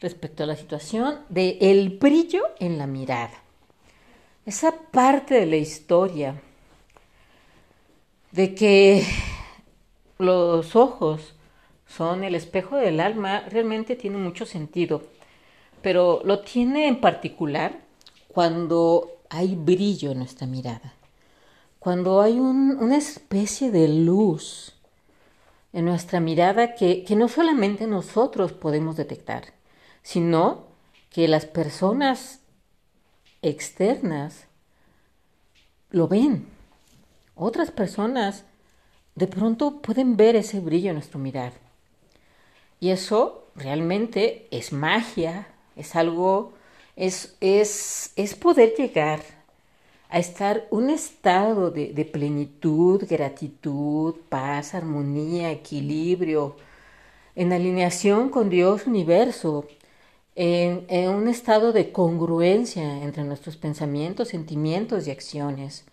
respecto a la situación de el brillo en la mirada. Esa parte de la historia de que los ojos son el espejo del alma realmente tiene mucho sentido, pero lo tiene en particular cuando hay brillo en nuestra mirada, cuando hay una especie de luz en nuestra mirada que, que no solamente nosotros podemos detectar, sino que las personas externas lo ven. Otras personas de pronto pueden ver ese brillo en nuestro mirar. Y eso realmente es magia, es algo, es, es, es poder llegar a estar un estado de, de plenitud, gratitud, paz, armonía, equilibrio, en alineación con Dios universo, en, un estado de congruencia entre nuestros pensamientos, sentimientos y acciones.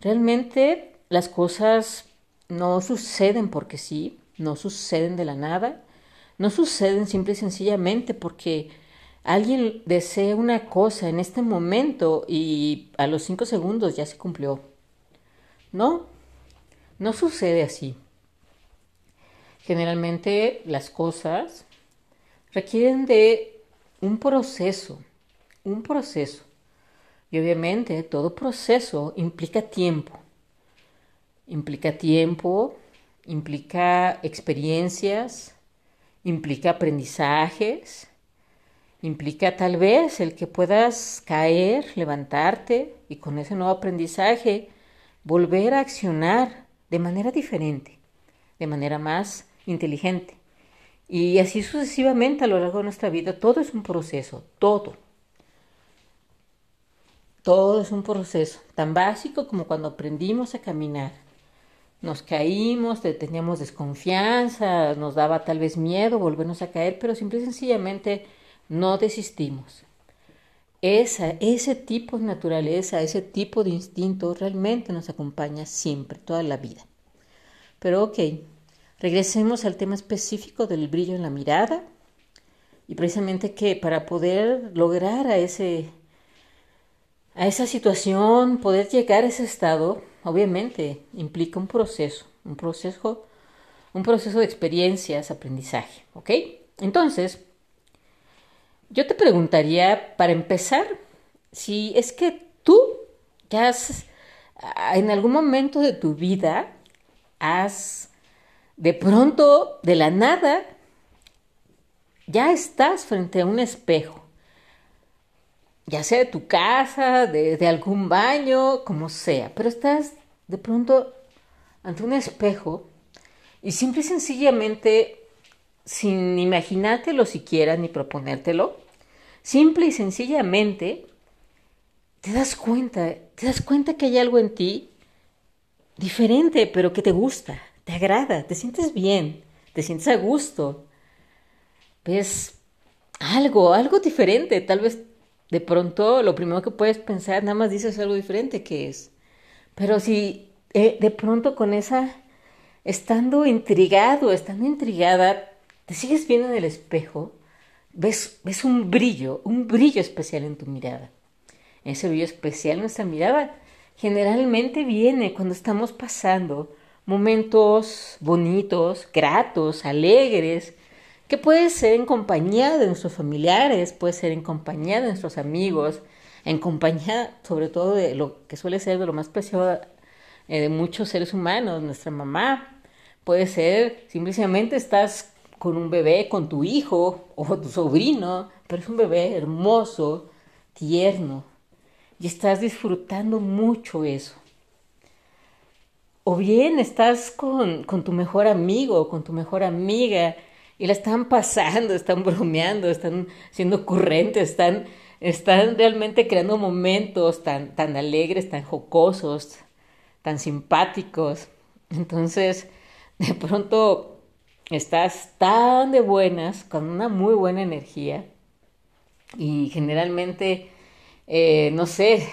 Realmente las cosas no suceden porque sí, no suceden de la nada, no suceden simple y sencillamente porque alguien desea una cosa en este momento y a los cinco segundos ya se cumplió. No, no sucede así. Generalmente las cosas requieren de un proceso, un proceso. Y obviamente todo proceso implica tiempo. Implica tiempo, implica experiencias, implica aprendizajes, implica tal vez el que puedas caer, levantarte y con ese nuevo aprendizaje volver a accionar de manera diferente, de manera más inteligente. Y así sucesivamente a lo largo de nuestra vida, todo es un proceso, todo. Todo es un proceso, tan básico como cuando aprendimos a caminar. Nos caímos, teníamos desconfianza, nos daba tal vez miedo volvernos a caer, pero simple y sencillamente no desistimos. Esa, ese tipo de naturaleza, ese tipo de instinto realmente nos acompaña siempre, toda la vida. Pero ok, Regresemos al tema específico del brillo en la mirada y precisamente que para poder lograr a ese a esa situación, poder llegar a ese estado, obviamente implica un proceso, un proceso un proceso de experiencias, aprendizaje, ¿ok? Entonces, yo te preguntaría para empezar si es que tú ya has en algún momento de tu vida has de pronto, de la nada, ya estás frente a un espejo, ya sea de tu casa, de, algún baño, como sea, pero estás de pronto ante un espejo y simple y sencillamente, sin imaginártelo siquiera ni proponértelo, simple y sencillamente te das cuenta, te das cuenta que hay algo en ti diferente, pero que te gusta te agrada, te sientes bien, te sientes a gusto, ves algo, algo diferente, tal vez de pronto lo primero que puedes pensar, nada más dices algo diferente que es. Pero si eh, de pronto con esa, estando intrigado, estando intrigada, te sigues viendo en el espejo, ves, ves un brillo, un brillo especial en tu mirada. Ese brillo especial nuestra mirada generalmente viene cuando estamos pasando momentos bonitos, gratos, alegres, que puede ser en compañía de nuestros familiares, puede ser en compañía de nuestros amigos, en compañía sobre todo de lo que suele ser de lo más preciado eh, de muchos seres humanos, nuestra mamá. Puede ser simplemente estás con un bebé, con tu hijo o tu sobrino, pero es un bebé hermoso, tierno, y estás disfrutando mucho eso. O bien estás con, tu mejor amigo, con tu mejor amiga y la están pasando, están bromeando, están siendo ocurrentes, están, están realmente creando momentos tan, tan alegres, tan jocosos, tan simpáticos. Entonces, de pronto estás tan de buenas, con una muy buena energía y generalmente, eh, no sé,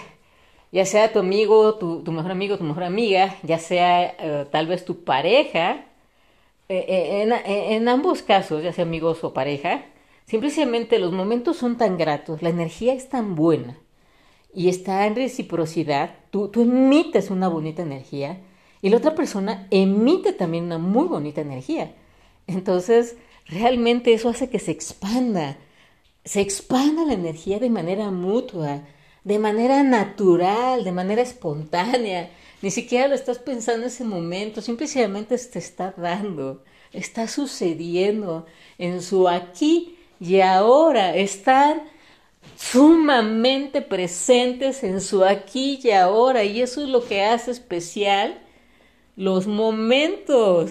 ya sea tu amigo, tu, mejor amigo, tu mejor amiga, ya sea eh, tal vez tu pareja, eh, en, en, ambos casos, ya sea amigos o pareja, simplemente los momentos son tan gratos, la energía es tan buena y está en reciprocidad, tú emites una bonita energía y la otra persona emite también una muy bonita energía. Entonces, realmente eso hace que se expanda, se expanda la energía de manera mutua, de manera natural, de manera espontánea. Ni siquiera lo estás pensando en ese momento, simplemente te está dando, está sucediendo en su aquí y ahora. Están sumamente presentes en su aquí y ahora y eso es lo que hace especial los momentos.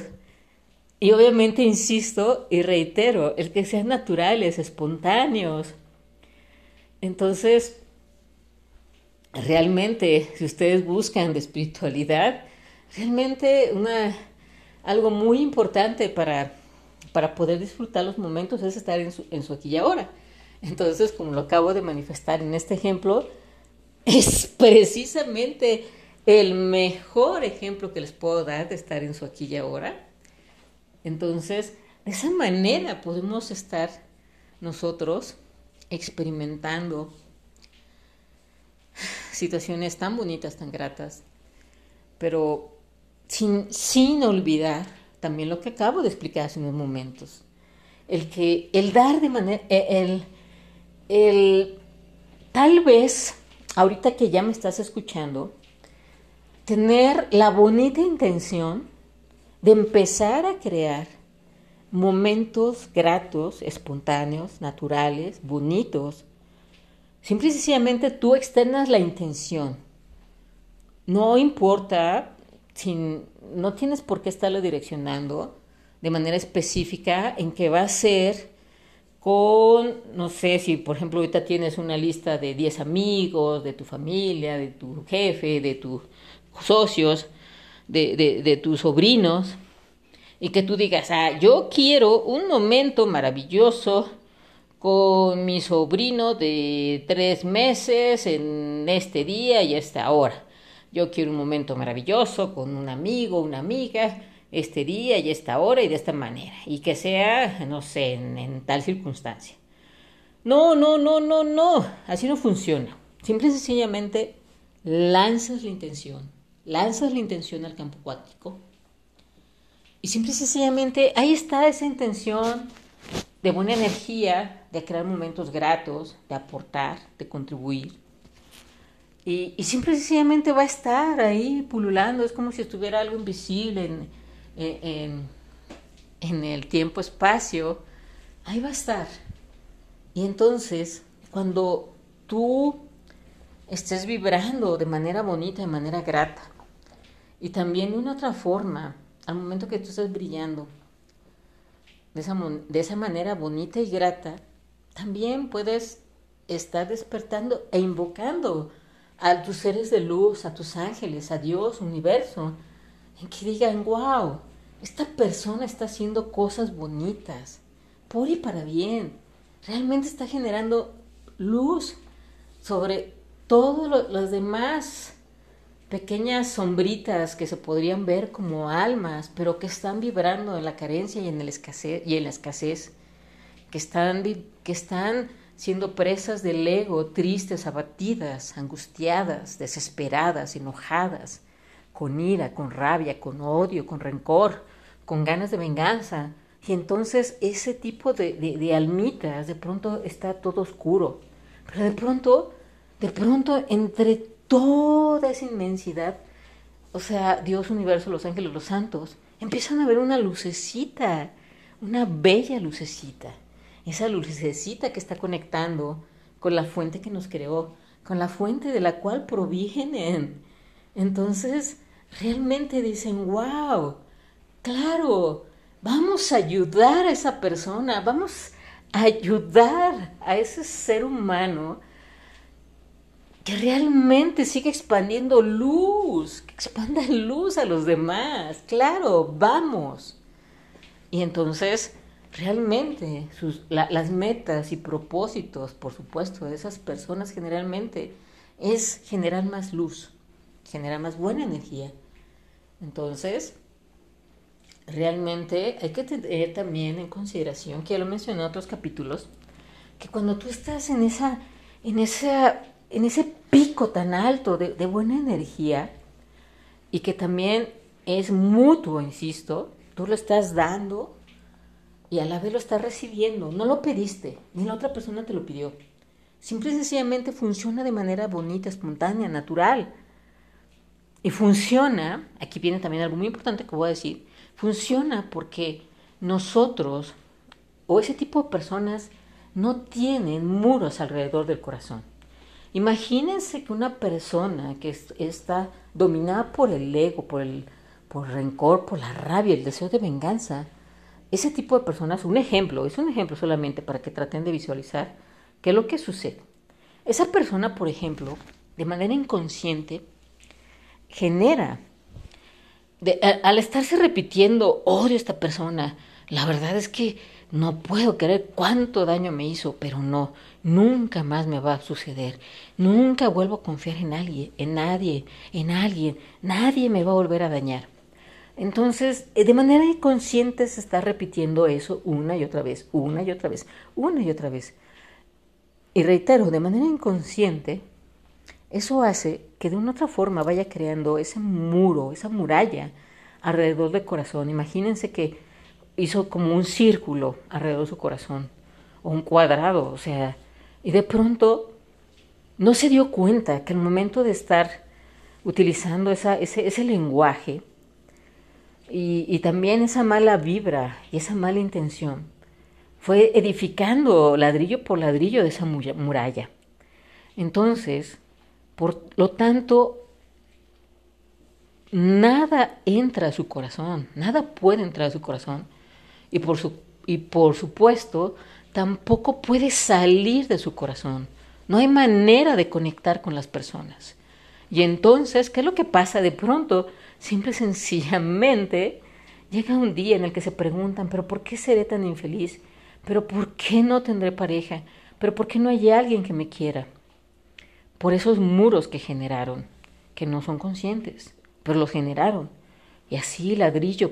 Y obviamente insisto y reitero, el que sean naturales, espontáneos. Entonces, realmente, si ustedes buscan de espiritualidad, realmente una, algo muy importante para, para poder disfrutar los momentos es estar en su, en su aquí y ahora. Entonces, como lo acabo de manifestar en este ejemplo, es precisamente el mejor ejemplo que les puedo dar de estar en su aquí y ahora entonces, de esa manera podemos estar nosotros experimentando situaciones tan bonitas, tan gratas, pero sin, sin olvidar también lo que acabo de explicar hace unos momentos. El que el dar de manera, e, el, el, tal vez, ahorita que ya me estás escuchando, tener la bonita intención de empezar a crear momentos gratos, espontáneos, naturales, bonitos. Simple y sencillamente tú externas la intención. No importa, no tienes por qué estarlo direccionando de manera específica en que va a ser con, no sé, si por ejemplo ahorita tienes una lista de 10 amigos, de tu familia, de tu jefe, de tus socios, de, de, tus sobrinos y que tú digas, ah, yo quiero un momento maravilloso con mi sobrino de tres meses en este día y esta hora. Yo quiero un momento maravilloso con un amigo, una amiga, este día y esta hora y de esta manera. Y que sea, no sé, en, tal circunstancia. No, no, no, no, no. Así no funciona. Simple y sencillamente lanzas la intención lanzas la intención al campo cuántico y simple y sencillamente ahí está esa intención de buena energía, de crear momentos gratos, de aportar, de contribuir. Y, y simple y sencillamente va a estar ahí pululando, es como si estuviera algo invisible en, en, en el tiempo-espacio, ahí va a estar. Y entonces, cuando tú estés vibrando de manera bonita, de manera grata, y también de una otra forma, al momento que tú estás brillando, de esa, de esa manera bonita y grata, también puedes estar despertando e invocando a tus seres de luz, a tus ángeles, a Dios, universo, en que digan, wow, esta persona está haciendo cosas bonitas, por y para bien, realmente está generando luz sobre todos los demás pequeñas sombritas que se podrían ver como almas, pero que están vibrando en la carencia y en, el y en la escasez, que están, que están siendo presas del ego, tristes, abatidas, angustiadas, desesperadas, enojadas, con ira, con rabia, con odio, con rencor, con ganas de venganza. Y entonces ese tipo de, de, almitas de pronto está todo oscuro. Pero de pronto, de pronto entre toda esa inmensidad, o sea, Dios, universo, los ángeles, los santos, empiezan a ver una lucecita, una bella lucecita. Esa lucecita que está conectando con la fuente que nos creó, con la fuente de la cual provienen. Entonces, realmente dicen, wow, claro, vamos a ayudar a esa persona, vamos a ayudar a ese ser humano que realmente siga expandiendo luz, que expanda luz a los demás. Claro, vamos. Y entonces, realmente, sus, las metas y propósitos, por supuesto, de esas personas generalmente es generar más luz, generar más buena energía. Entonces, realmente hay que tener también en consideración, que ya lo mencioné en otros capítulos, que cuando tú estás en esa, en esa, en ese pico tan alto de, de buena energía, y que también es mutuo, insisto, tú lo estás dando y a la vez lo estás recibiendo. No lo pediste, ni la otra persona te lo pidió. Simple y sencillamente funciona de manera bonita, espontánea, natural. Y funciona, aquí viene también algo muy importante que voy a decir, funciona porque nosotros o ese tipo de personas no tienen muros alrededor del corazón. Imagínense que una persona que está dominada por el ego, por el, por rencor, por la rabia, el deseo de venganza, ese tipo de personas, un ejemplo, es un ejemplo solamente para que traten de visualizar qué es lo que sucede. Esa persona, por ejemplo, de manera inconsciente, genera al estarse repitiendo, odio a esta persona, la verdad es que no puedo creer cuánto daño me hizo, pero no, nunca más me va a suceder. Nunca vuelvo a confiar en alguien, en nadie, en alguien. Nadie me va a volver a dañar. Entonces, eh, de manera inconsciente se está repitiendo eso una y otra vez, una y otra vez, una y otra vez. Y reitero, de manera inconsciente, eso hace que de una otra forma vaya creando ese muro, esa muralla alrededor del corazón. Imagínense que hizo como un círculo alrededor de su corazón, o un cuadrado, o sea, y de pronto no se dio cuenta que al momento de estar utilizando ese lenguaje y, también esa mala vibra y esa mala intención, fue edificando ladrillo por ladrillo de esa muralla. Entonces, por lo tanto, nada entra a su corazón, nada puede entrar a su corazón. Y por, su, y por supuesto, tampoco puede salir de su corazón. No hay manera de conectar con las personas. Y entonces, ¿qué es lo que pasa? De pronto, simple y sencillamente, llega un día en el que se preguntan, pero ¿por qué seré tan infeliz? ¿Pero por qué no tendré pareja? ¿Pero por qué no hay alguien que me quiera? por esos muros que generaron, que no son conscientes, pero los generaron. Y así ladrillo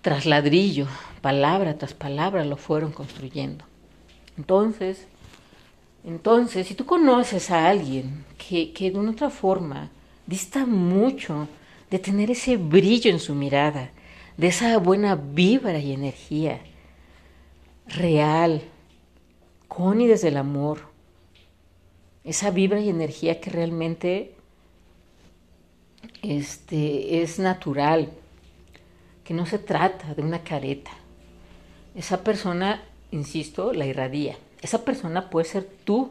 tras ladrillo, palabra tras palabra lo fueron construyendo. Entonces, entonces, si tú conoces a alguien que, que de una otra forma dista mucho de tener ese brillo en su mirada, de esa buena vibra y energía real, con y desde el amor, esa vibra y energía que realmente este, es natural, que no se trata de una careta. Esa persona, insisto, la irradia. Esa persona puede ser tú,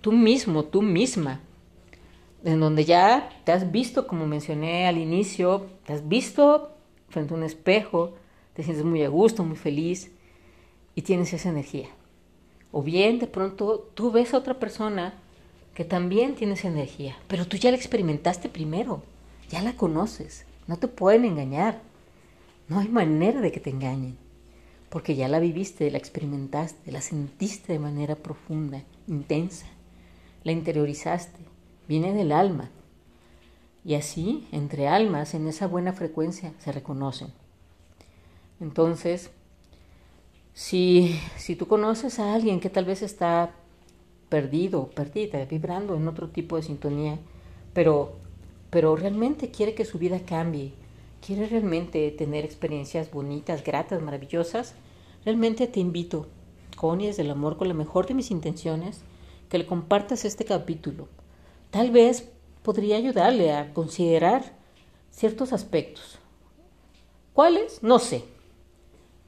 tú mismo, tú misma, en donde ya te has visto, como mencioné al inicio, te has visto frente a un espejo, te sientes muy a gusto, muy feliz y tienes esa energía. O bien de pronto tú ves a otra persona que también tiene esa energía, pero tú ya la experimentaste primero, ya la conoces, no te pueden engañar, no hay manera de que te engañen, porque ya la viviste, la experimentaste, la sentiste de manera profunda, intensa, la interiorizaste, viene del alma. Y así, entre almas, en esa buena frecuencia, se reconocen. Entonces, si, si tú conoces a alguien que tal vez está perdido, perdida, vibrando en otro tipo de sintonía, pero, pero realmente quiere que su vida cambie, quiere realmente tener experiencias bonitas, gratas, maravillosas, realmente te invito, con y desde el amor, con la mejor de mis intenciones, que le compartas este capítulo. Tal vez podría ayudarle a considerar ciertos aspectos. ¿Cuáles? No sé.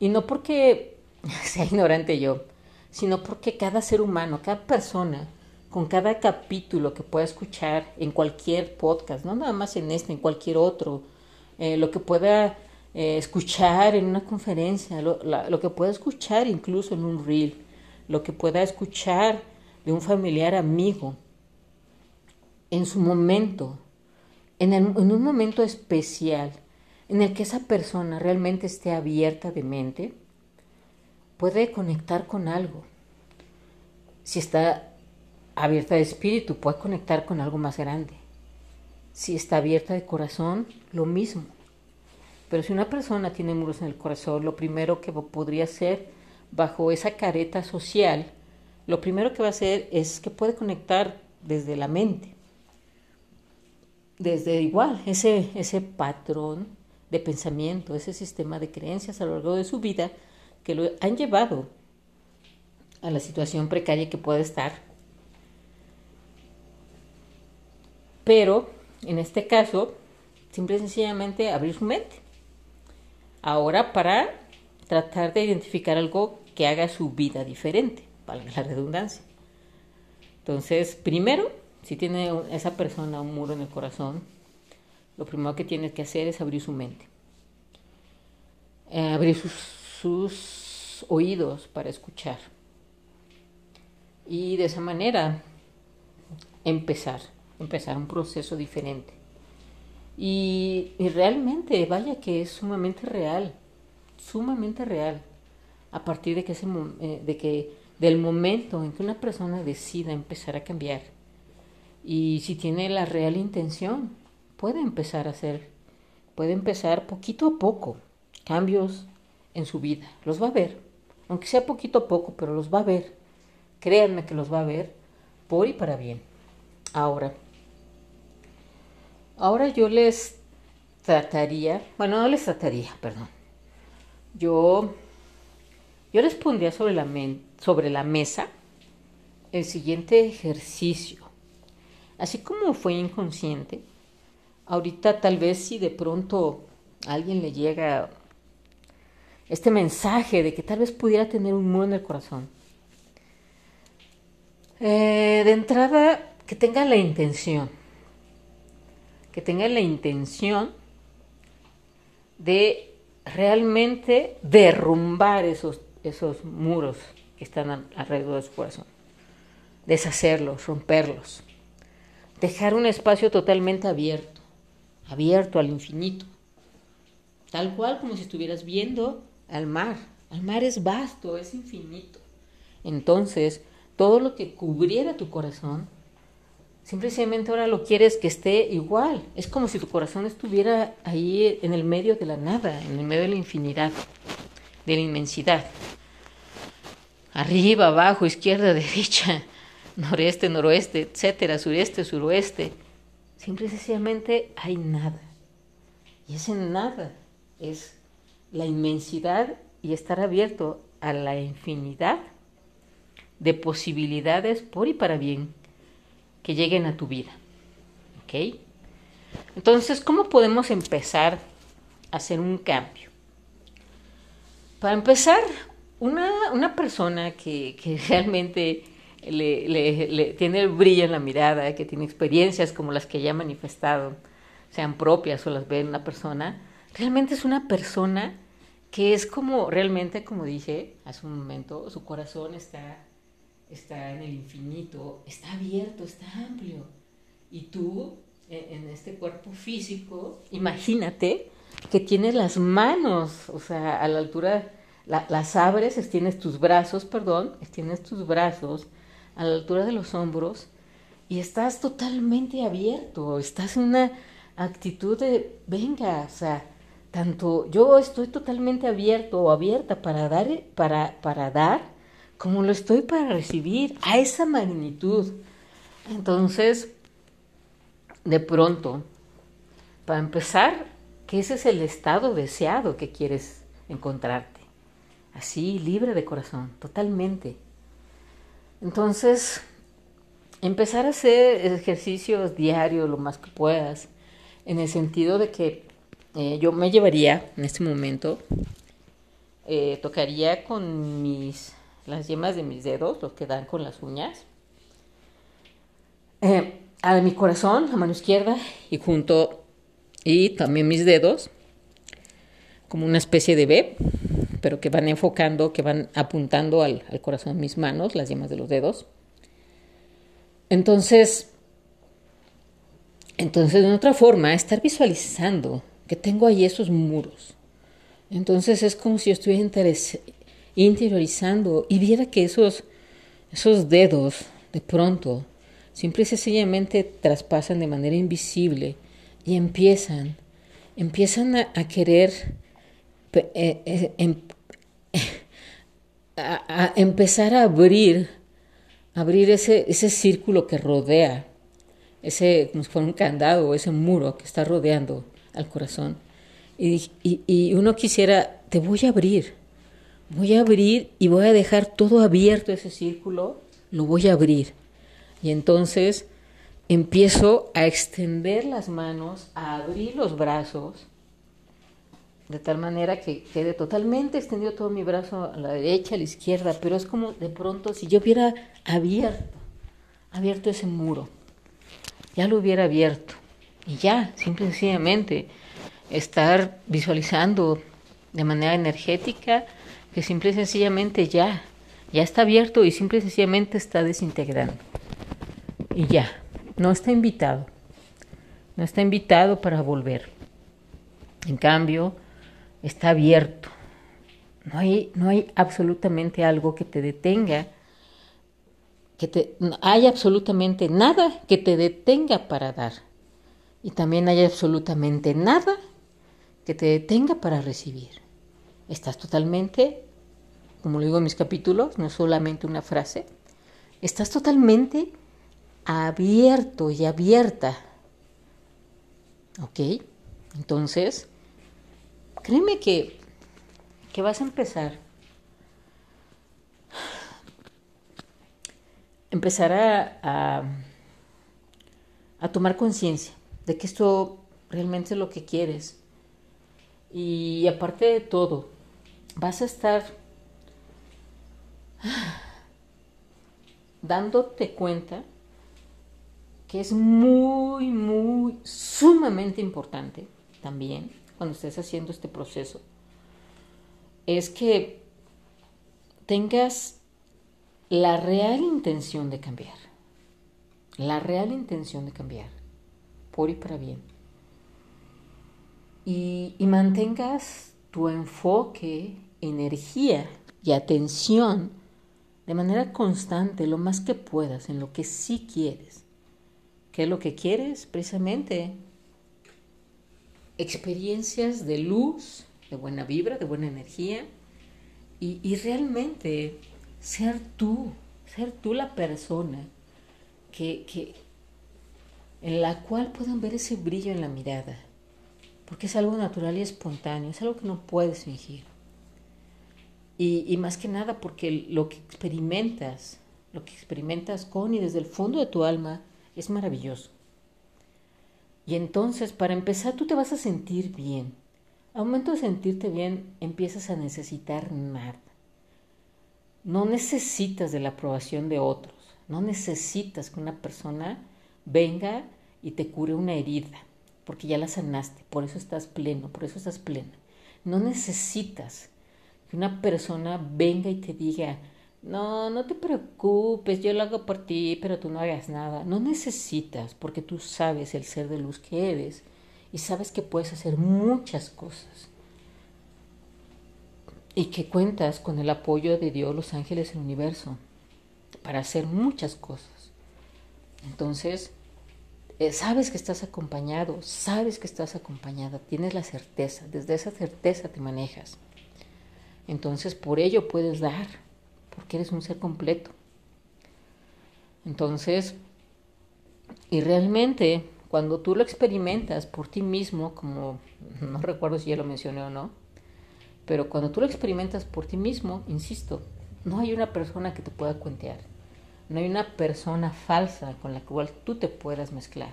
Y no porque sea ignorante yo, sino porque cada ser humano, cada persona, con cada capítulo que pueda escuchar en cualquier podcast, no nada más en este, en cualquier otro, eh, lo que pueda eh, escuchar en una conferencia, lo, que pueda escuchar incluso en un reel, lo que pueda escuchar de un familiar amigo en su momento, en, un momento especial, en el que esa persona realmente esté abierta de mente, puede conectar con algo. Si está abierta de espíritu, puede conectar con algo más grande. Si está abierta de corazón, lo mismo. Pero si una persona tiene muros en el corazón, lo primero que podría hacer bajo esa careta social, lo primero que va a hacer es que puede conectar desde la mente, desde igual, ese, ese patrón de pensamiento, ese sistema de creencias a lo largo de su vida que lo han llevado a la situación precaria que puede estar. Pero, en este caso, simple y sencillamente abrir su mente ahora para tratar de identificar algo que haga su vida diferente, para la redundancia. Entonces, primero, si tiene esa persona un muro en el corazón, lo primero que tiene que hacer es abrir su mente, eh, abrir sus, oídos para escuchar. Y de esa manera empezar, empezar un proceso diferente. Y, realmente, vaya que es sumamente real, sumamente real, a partir de que, ese, eh, de que del momento en que una persona decida empezar a cambiar y si tiene la real intención, puede empezar a hacer, puede empezar poquito a poco cambios en su vida, los va a ver, aunque sea poquito a poco, pero los va a ver, créanme que los va a ver por y para bien. Ahora, Ahora yo les trataría, bueno, no les trataría, perdón. Yo, yo les pondría sobre la, sobre la mesa el siguiente ejercicio. Así como fue inconsciente, ahorita tal vez si de pronto a alguien le llega este mensaje de que tal vez pudiera tener un muro en el corazón. Eh, de entrada, que tenga la intención que tengan la intención de realmente derrumbar esos, esos muros que están alrededor de su corazón, deshacerlos, romperlos, dejar un espacio totalmente abierto, abierto al infinito, tal cual como si estuvieras viendo al mar. El mar es vasto, es infinito. Entonces, todo lo que cubriera tu corazón Simplemente ahora lo quieres que esté igual. Es como si tu corazón estuviera ahí en el medio de la nada, en el medio de la infinidad, de la inmensidad. Arriba, abajo, izquierda, derecha, noreste, noroeste, etcétera, sureste, suroeste. Simple y sencillamente hay nada. Y ese nada es la inmensidad y estar abierto a la infinidad de posibilidades por y para bien que lleguen a tu vida. ¿Ok? Entonces, ¿cómo podemos empezar a hacer un cambio? Para empezar, una, persona que, realmente le, tiene el brillo en la mirada, que tiene experiencias como las que ella ha manifestado, sean propias o las ve en una persona, realmente es una persona que es como, realmente, como dije hace un momento, su corazón está está en el infinito, está abierto, está amplio. Y tú, e, en este cuerpo físico, imagínate que tienes las manos, o sea, a la altura, las abres, extiendes tus brazos, perdón, extiendes tus brazos a la altura de los hombros y estás totalmente abierto, estás en una actitud de, venga, o sea, tanto yo estoy totalmente abierto o abierta para dar, para, para dar como lo estoy para recibir a esa magnitud. Entonces, de pronto, para empezar, que ese es el estado deseado que quieres encontrarte. Así, libre de corazón, totalmente. Entonces, empezar a hacer ejercicios diarios lo más que puedas, en el sentido de que eh, yo me llevaría en este momento, eh, tocaría con mis las yemas de mis dedos, los que dan con las uñas, eh, a mi corazón, a mano izquierda y junto, y también mis dedos, como una especie de B, pero que van enfocando, que van apuntando al, al corazón mis manos, las yemas de los dedos. Entonces, entonces, de otra forma, estar visualizando que tengo ahí esos muros. Entonces es como si yo estuviera interiorizando y viera que esos, esos dedos de pronto simple y sencillamente traspasan de manera invisible y empiezan, empiezan a, querer em, a, empezar a abrir, abrir ese, ese círculo que rodea, ese, como si fuera un candado, ese muro que está rodeando al corazón. Y, y uno quisiera, te voy a abrir, voy a abrir y voy a dejar todo abierto ese círculo, lo voy a abrir. Y entonces empiezo a extender las manos, a abrir los brazos, de tal manera que quede totalmente extendido todo mi brazo a la derecha, a la izquierda, pero es como de pronto si yo hubiera abierto, abierto ese muro, ya lo hubiera abierto. Y ya, simple y sencillamente, estar visualizando de manera energética que simple y sencillamente ya, ya está abierto y simple y sencillamente está desintegrando. Y ya, no está invitado. No está invitado para volver. En cambio, está abierto. No hay, no hay absolutamente algo que te detenga, que te, hay absolutamente nada que te detenga para dar. Y también hay absolutamente nada que te detenga para recibir. Estás totalmente, como lo digo en mis capítulos, no solamente una frase, estás totalmente abierto y abierta. ¿Ok? Entonces, créeme que, que vas a empezar. Empezar a, a tomar conciencia de que esto realmente es lo que quieres. Y aparte de todo, vas a estar dándote cuenta que es muy, muy, sumamente importante también cuando estés haciendo este proceso, es que tengas la real intención de cambiar, la real intención de cambiar, por y para bien. Y, mantengas tu enfoque, energía y atención de manera constante, lo más que puedas, en lo que sí quieres ¿Qué es lo que quieres? Precisamente experiencias de luz, de buena vibra, de buena energía y, realmente ser tú, ser tú la persona que, que, en la cual puedan ver ese brillo en la mirada, porque es algo natural y espontáneo, es algo que no puedes fingir. Y, y, más que nada porque lo que experimentas, lo que experimentas con y desde el fondo de tu alma, es maravilloso. Y entonces, para empezar, tú te vas a sentir bien. Al momento de sentirte bien, empiezas a necesitar nada. No necesitas de la aprobación de otros. No necesitas que una persona venga y te cure una herida, porque ya la sanaste. Por eso estás pleno, por eso estás plena. No necesitas que una persona venga y te diga, no, no te preocupes, yo lo hago por ti, pero tú no hagas nada. No necesitas, porque tú sabes el ser de luz que eres y sabes que puedes hacer muchas cosas. Y que cuentas con el apoyo de Dios, los ángeles, el universo, para hacer muchas cosas. Entonces, eh, sabes que estás acompañado, sabes que estás acompañada, tienes la certeza, desde esa certeza te manejas. Entonces, por ello puedes dar porque eres un ser completo. Entonces, y realmente cuando tú lo experimentas por ti mismo, como no recuerdo si ya lo mencioné o no, pero cuando tú lo experimentas por ti mismo, insisto, no hay una persona que te pueda cuentear, no hay una persona falsa con la cual tú te puedas mezclar.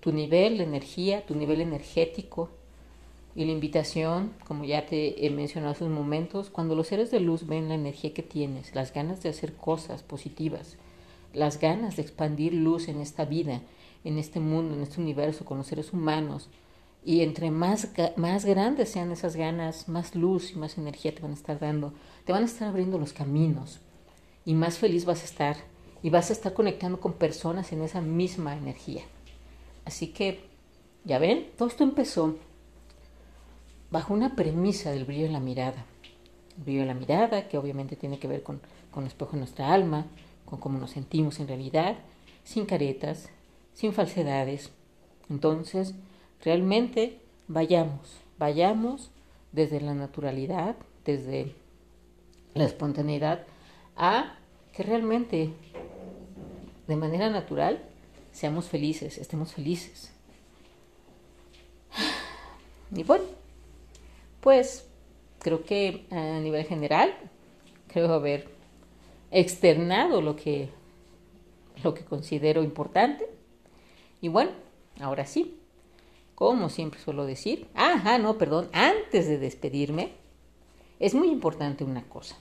Tu nivel de energía, tu nivel energético, y la invitación, como ya te he mencionado hace unos momentos, cuando los seres de luz ven la energía que tienes, las ganas de hacer cosas positivas, las ganas de expandir luz en esta vida, en este mundo, en este universo, con los seres humanos, Y entre más, más grandes sean esas ganas, más luz y más energía te van a estar dando, te van a estar abriendo los caminos. Y más feliz vas a estar. Y vas a estar conectando con personas en esa misma energía. Así que, ya ven, todo esto empezó bajo una premisa del brillo en la mirada. El brillo en la mirada, que obviamente tiene que ver con, con el espejo de nuestra alma, con cómo nos sentimos en realidad, sin caretas, sin falsedades. Entonces, realmente vayamos, vayamos desde la naturalidad, desde la espontaneidad, a que realmente de manera natural seamos felices, estemos felices. Y bueno, pues creo que a nivel general, creo haber externado lo que, lo que considero importante. Y bueno, ahora sí, como siempre suelo decir, ajá, no, perdón, antes de despedirme, es muy importante una cosa.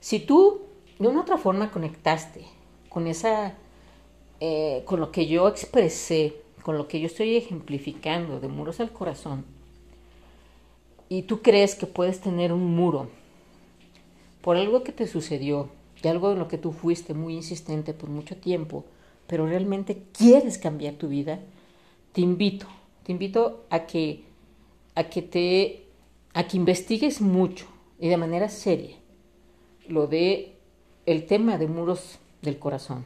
Si tú de una otra forma conectaste con esa, eh, con lo que yo expresé, con lo que yo estoy ejemplificando de muros al corazón, y tú crees que puedes tener un muro por algo que te sucedió, y algo en lo que tú fuiste muy insistente por mucho tiempo, pero realmente quieres cambiar tu vida, te invito, te invito a que, a que te, a que investigues mucho y de manera seria lo de el tema de muros del corazón.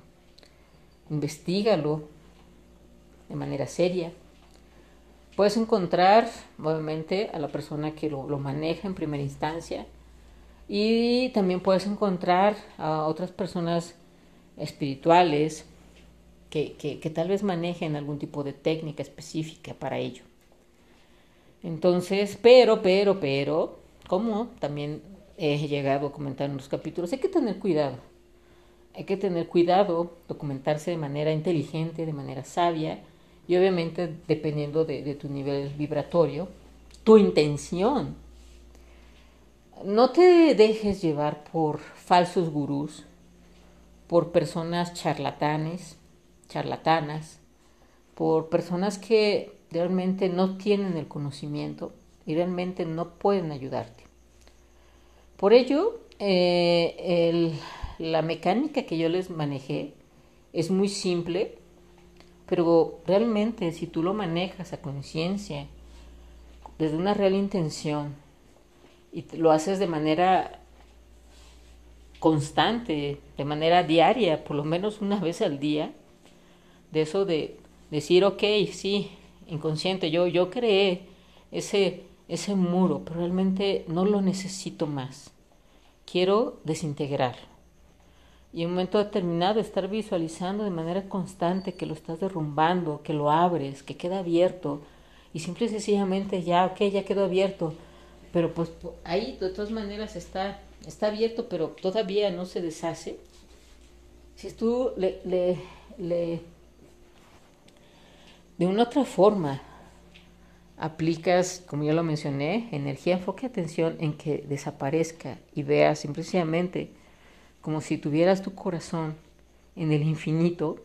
Investígalo de manera seria. Puedes encontrar, obviamente, a la persona que lo, maneja en primera instancia y también puedes encontrar a otras personas espirituales que, que, tal vez manejen algún tipo de técnica específica para ello. Entonces, pero, pero, pero, como también he llegado a comentar en los capítulos, hay que tener cuidado. Hay que tener cuidado, documentarse de manera inteligente, de manera sabia y obviamente dependiendo de, tu nivel vibratorio, tu intención no te dejes llevar por falsos gurús, por personas charlatanes, charlatanas, por personas que realmente no tienen el conocimiento y realmente no pueden ayudarte. Por ello, eh, la mecánica que yo les manejé es muy simple, pero realmente si tú lo manejas a conciencia, desde una real intención, y lo haces de manera constante, de manera diaria, por lo menos una vez al día, de eso de decir, ok, sí, inconsciente, yo, yo creé ese, ese muro, pero realmente no lo necesito más. Quiero desintegrarlo. Y en un momento determinado estar visualizando de manera constante que lo estás derrumbando, que lo abres, que queda abierto, y simple y sencillamente ya, ok, ya quedó abierto, pero pues ahí de todas maneras está, está abierto, pero todavía no se deshace. Si tú le, le, de una otra forma aplicas, como ya lo mencioné, energía, enfoque, atención en que desaparezca y veas simplemente como si tuvieras tu corazón en el infinito,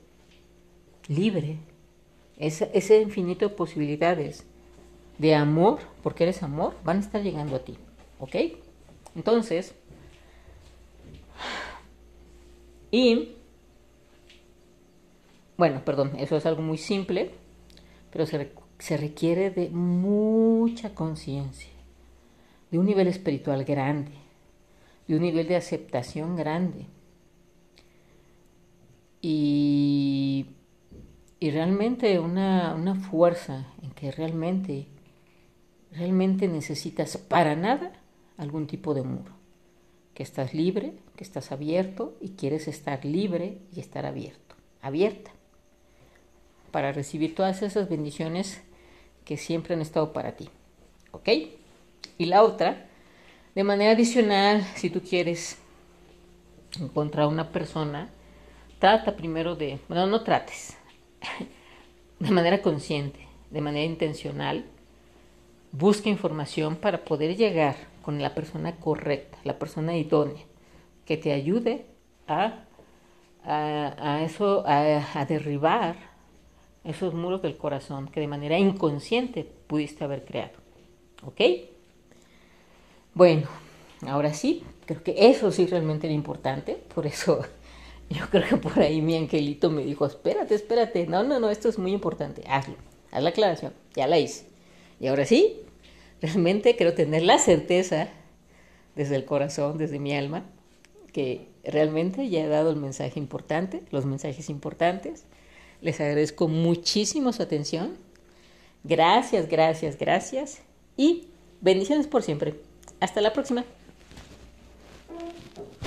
libre, ese, infinito de posibilidades de amor, porque eres amor, van a estar llegando a ti. ¿Ok? Entonces, y, bueno, perdón, eso es algo muy simple, pero se, se requiere de mucha conciencia, de un nivel espiritual grande, de un nivel de aceptación grande. Y, y realmente una, una fuerza en que realmente realmente necesitas para nada algún tipo de muro. Que estás libre, que estás abierto y quieres estar libre y estar abierto, abierta, para recibir todas esas bendiciones que siempre han estado para ti. ¿Ok? Y la otra, de manera adicional, si tú quieres encontrar una persona, trata primero de, bueno, no trates, de manera consciente, de manera intencional, busca información para poder llegar con la persona correcta, la persona idónea, que te ayude a, a, eso, a, derribar esos muros del corazón que de manera inconsciente pudiste haber creado. ¿Ok? Bueno, ahora sí, creo que eso sí realmente era importante, por eso yo creo que por ahí mi angelito me dijo, espérate, espérate, no, no, no, esto es muy importante, hazlo, haz la aclaración, ya la hice. Y ahora sí, realmente quiero tener la certeza desde el corazón, desde mi alma, que realmente ya he dado el mensaje importante, los mensajes importantes. Les agradezco muchísimo su atención. Gracias, gracias, gracias. Y bendiciones por siempre. Hasta la próxima.